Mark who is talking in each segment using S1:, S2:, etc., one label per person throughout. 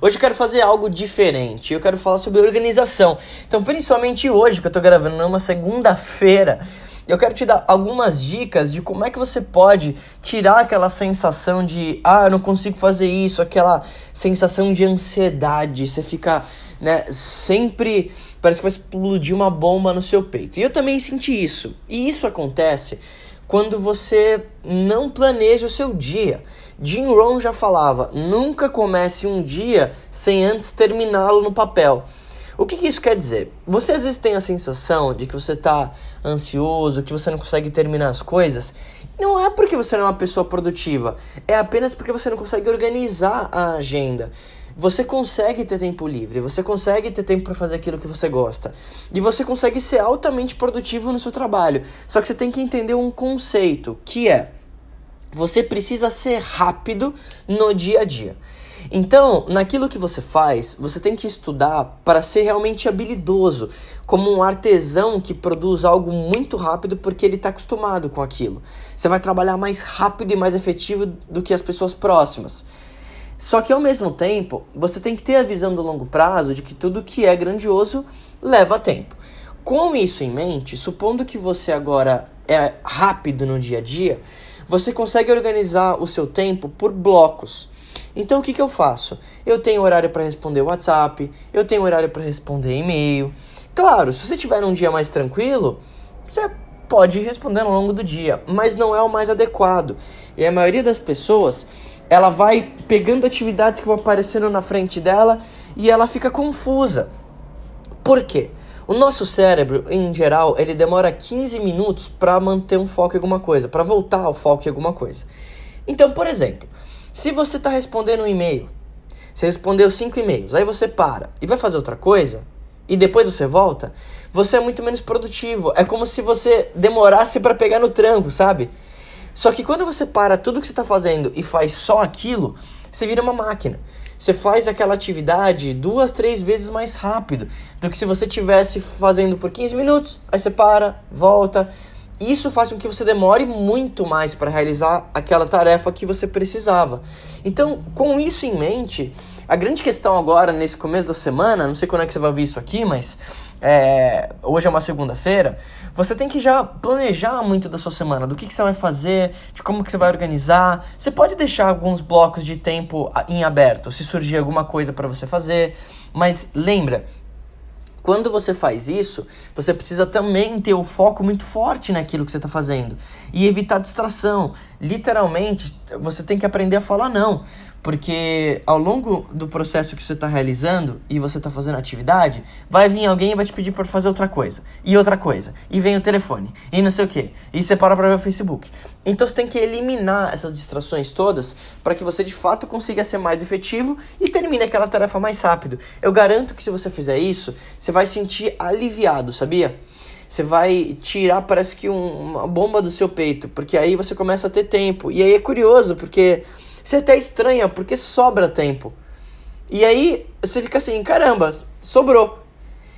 S1: Hoje eu quero fazer algo diferente. Eu quero falar sobre organização. Então, principalmente hoje que eu tô gravando numa segunda-feira, eu quero te dar algumas dicas de como é que você pode tirar aquela sensação de ah, eu não consigo fazer isso, aquela sensação de ansiedade, você fica, né, sempre parece que vai explodir uma bomba no seu peito. E eu também senti isso. E isso acontece quando você não planeja o seu dia. Jim Rohn já falava: nunca comece um dia sem antes terminá-lo no papel. O que, que, isso quer dizer? Você às vezes tem a sensação de que você está ansioso, que você não consegue terminar as coisas. Não é porque você não é uma pessoa produtiva, é apenas porque você não consegue organizar a agenda. Você consegue ter tempo livre, você consegue ter tempo para fazer aquilo que você gosta. E você consegue ser altamente produtivo no seu trabalho. Só que você tem que entender um conceito, que é você precisa ser rápido no dia a dia. Então, naquilo que você faz, você tem que estudar para ser realmente habilidoso, como um artesão que produz algo muito rápido porque ele está acostumado com aquilo. Você vai trabalhar mais rápido e mais efetivo do que as pessoas próximas. Só que ao mesmo tempo, você tem que ter a visão do longo prazo de que tudo que é grandioso leva tempo. Com isso em mente, supondo que você agora é rápido no dia a dia, você consegue organizar o seu tempo por blocos. Então o que, que eu faço? Eu tenho horário para responder WhatsApp, eu tenho horário para responder e-mail. Claro, se você tiver um dia mais tranquilo, você pode responder ao longo do dia, mas não é o mais adequado. E a maioria das pessoas, ela vai pegando atividades que vão aparecendo na frente dela e ela fica confusa. Por quê? O nosso cérebro, em geral, ele demora 15 minutos para manter um foco em alguma coisa, para voltar ao foco em alguma coisa. Então, por exemplo, se você está respondendo um e-mail, você respondeu cinco e-mails, aí você para e vai fazer outra coisa, e depois você volta, você é muito menos produtivo. É como se você demorasse para pegar no tranco, sabe? Só que quando você para tudo que você está fazendo e faz só aquilo, você vira uma máquina. Você faz aquela atividade duas, três vezes mais rápido do que se você tivesse fazendo por 15 minutos. Aí você para, volta, isso faz com que você demore muito mais para realizar aquela tarefa que você precisava. Então, com isso em mente, a grande questão agora, nesse começo da semana, não sei quando é que você vai ver isso aqui, mas é, hoje é uma segunda-feira, você tem que já planejar muito da sua semana, do que, que você vai fazer, de como que você vai organizar. Você pode deixar alguns blocos de tempo em aberto, se surgir alguma coisa para você fazer, mas lembra, quando você faz isso, você precisa também ter o foco muito forte naquilo que você está fazendo e evitar distração. Literalmente, você tem que aprender a falar não. Porque ao longo do processo que você está realizando e você está fazendo atividade, vai vir alguém e vai te pedir para fazer outra coisa, e outra coisa, e vem o telefone, e não sei o que, e você para para ver o Facebook. Então você tem que eliminar essas distrações todas para que você de fato consiga ser mais efetivo e termine aquela tarefa mais rápido. Eu garanto que se você fizer isso, você vai sentir aliviado, sabia? Você vai tirar, parece que um, uma bomba do seu peito, porque aí você começa a ter tempo. E aí é curioso, porque você até estranha porque sobra tempo. E aí você fica assim, caramba, sobrou.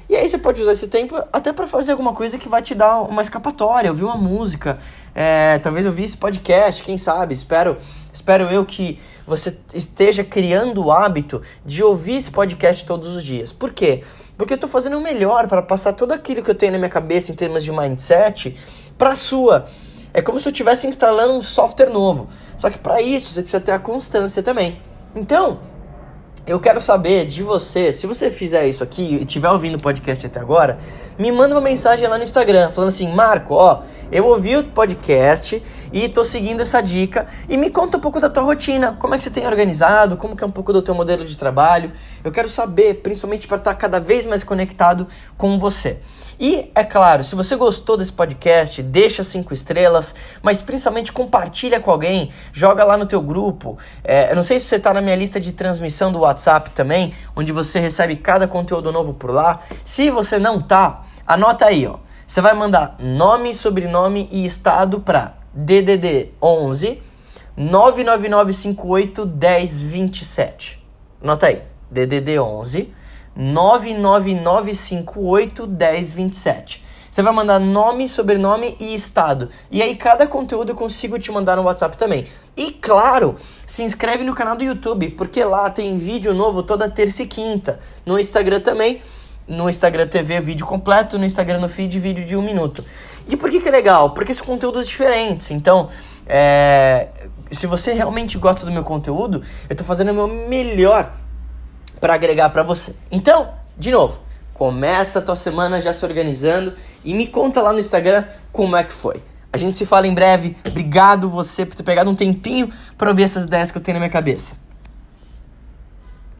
S1: E aí você pode usar esse tempo até para fazer alguma coisa que vai te dar uma escapatória, ouvir uma música, é, talvez ouvir esse podcast, quem sabe. Espero, espero eu que você esteja criando o hábito de ouvir esse podcast todos os dias. Por quê? Porque eu estou fazendo o melhor para passar tudo aquilo que eu tenho na minha cabeça em termos de mindset para sua. É como se eu estivesse instalando um software novo. Só que para isso você precisa ter a constância também. Então, eu quero saber de você, se você fizer isso aqui e estiver ouvindo o podcast até agora, me manda uma mensagem lá no Instagram, falando assim, Marco, ó, eu ouvi o podcast e tô seguindo essa dica e me conta um pouco da tua rotina, como é que você tem organizado, como que é um pouco do teu modelo de trabalho. Eu quero saber, principalmente para estar cada vez mais conectado com você. E, é claro, se você gostou desse podcast, deixa cinco estrelas, mas principalmente compartilha com alguém, joga lá no teu grupo. É, eu não sei se você está na minha lista de transmissão do WhatsApp também, onde você recebe cada conteúdo novo por lá. Se você não tá, anota aí, ó. Você vai mandar nome, sobrenome e estado para DDD 11 99958 1027. Anota aí, DDD 11 999581027. Você vai mandar nome, sobrenome e estado. E aí cada conteúdo eu consigo te mandar no WhatsApp também. E claro, se inscreve no canal do YouTube, porque lá tem vídeo novo toda terça e quinta. No Instagram também. No Instagram TV, vídeo completo. No Instagram no feed, vídeo de um minuto. E por que, que é legal? Porque são conteúdos diferentes. Então, é, se você realmente gosta do meu conteúdo, eu estou fazendo o meu melhor para agregar para você. Então, de novo, começa a tua semana já se organizando e me conta lá no Instagram como é que foi. A gente se fala em breve. Obrigado você por ter pegado um tempinho para ouvir essas ideias que eu tenho na minha cabeça.